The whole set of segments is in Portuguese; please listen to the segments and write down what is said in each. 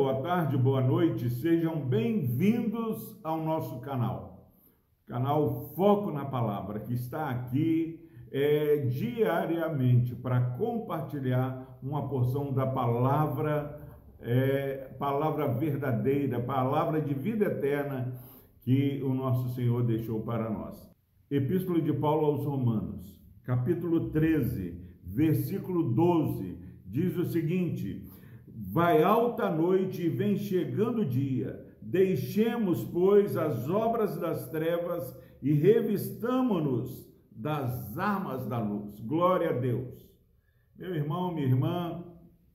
boa tarde, boa noite, sejam bem-vindos ao nosso canal, canal Foco na Palavra, que está aqui é, diariamente para compartilhar uma porção da palavra, é, palavra verdadeira, palavra de vida eterna que o nosso Senhor deixou para nós. Epístola de Paulo aos Romanos, capítulo 13, versículo 12, diz o seguinte: Vai alta noite e vem chegando o dia. Deixemos, pois, as obras das trevas e revistamo-nos das armas da luz. Glória a Deus. Meu irmão, minha irmã,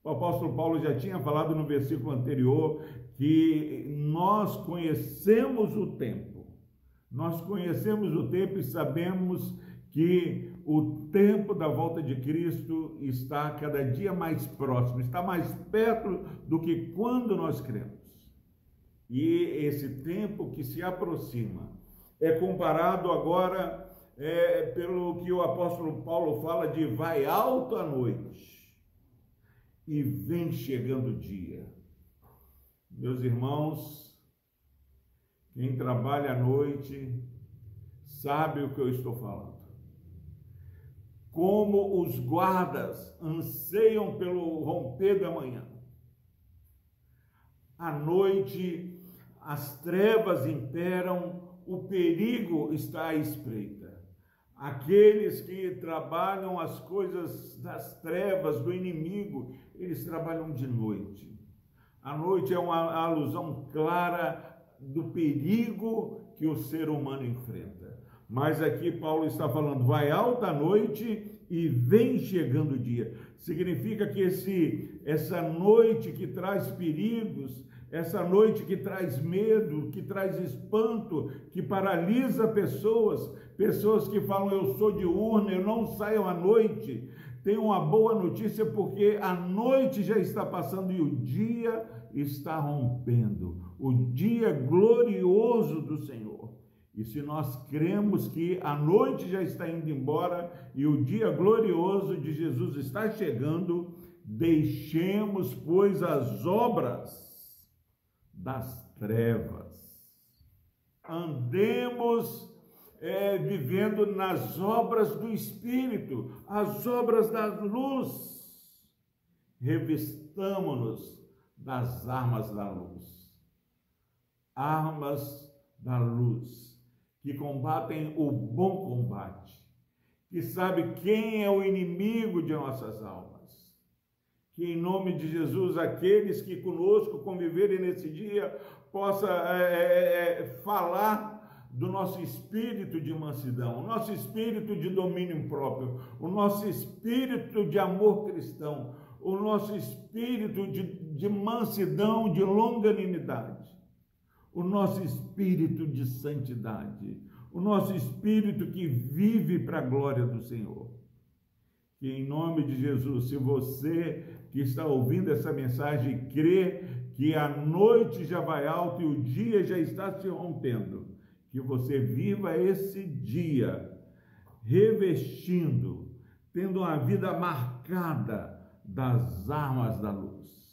o apóstolo Paulo já tinha falado no versículo anterior que nós conhecemos o tempo. Nós conhecemos o tempo e sabemos que o tempo da volta de Cristo está cada dia mais próximo, está mais perto do que quando nós cremos. E esse tempo que se aproxima é comparado agora é, pelo que o apóstolo Paulo fala de vai alto a noite e vem chegando o dia. Meus irmãos, quem trabalha à noite sabe o que eu estou falando como os guardas anseiam pelo romper da manhã. À noite, as trevas imperam, o perigo está à espreita. Aqueles que trabalham as coisas das trevas, do inimigo, eles trabalham de noite. A noite é uma alusão clara do perigo que o ser humano enfrenta. Mas aqui Paulo está falando, vai alta noite e vem chegando o dia. Significa que esse, essa noite que traz perigos, essa noite que traz medo, que traz espanto, que paralisa pessoas, pessoas que falam eu sou diurno, eu não saio à noite. Tem uma boa notícia porque a noite já está passando e o dia está rompendo. O dia glorioso do Senhor. E se nós cremos que a noite já está indo embora e o dia glorioso de Jesus está chegando, deixemos, pois, as obras das trevas. Andemos é, vivendo nas obras do Espírito, as obras da luz. Revistamo-nos das armas da luz. Armas da luz que combatem o bom combate, que sabe quem é o inimigo de nossas almas. Que em nome de Jesus, aqueles que conosco conviverem nesse dia, possa é, é, é falar do nosso espírito de mansidão, o nosso espírito de domínio próprio, o nosso espírito de amor cristão, o nosso espírito de, de mansidão, de longanimidade o nosso espírito de santidade, o nosso espírito que vive para a glória do Senhor. Que em nome de Jesus, se você que está ouvindo essa mensagem crê que a noite já vai alto e o dia já está se rompendo, que você viva esse dia revestindo, tendo uma vida marcada das armas da luz.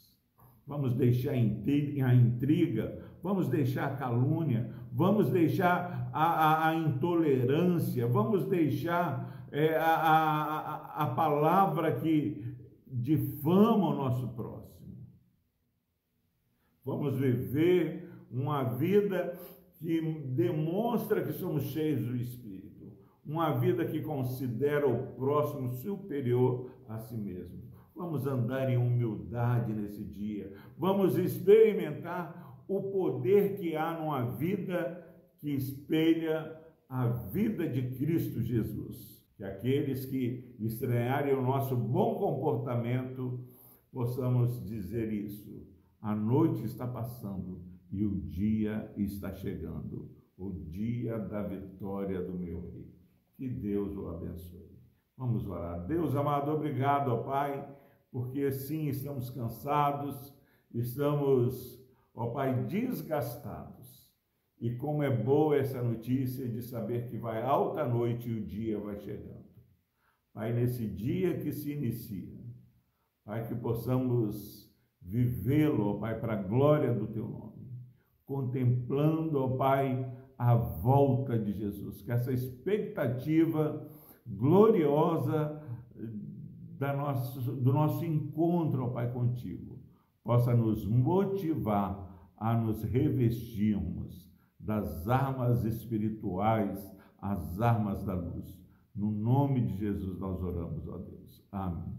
Vamos deixar a intriga, vamos deixar a calúnia, vamos deixar a, a, a intolerância, vamos deixar é, a, a, a palavra que difama o nosso próximo. Vamos viver uma vida que demonstra que somos cheios do Espírito, uma vida que considera o próximo superior a si mesmo. Vamos andar em humildade nesse dia, vamos experimentar o poder que há numa vida que espelha a vida de Cristo Jesus. Que aqueles que estranharem o nosso bom comportamento possamos dizer isso. A noite está passando e o dia está chegando o dia da vitória do meu rei. Que Deus o abençoe. Vamos orar. Deus amado, obrigado, ó Pai, porque sim estamos cansados, estamos ó Pai, desgastados. E como é boa essa notícia de saber que vai alta noite e o dia vai chegando. Pai, nesse dia que se inicia, Pai, que possamos vivê-lo, ó Pai, para a glória do teu nome, contemplando, ó Pai, a volta de Jesus, que essa expectativa gloriosa da nosso, do nosso encontro, ó Pai, contigo, possa nos motivar a nos revestirmos das armas espirituais, as armas da luz. No nome de Jesus nós oramos, ó Deus. Amém.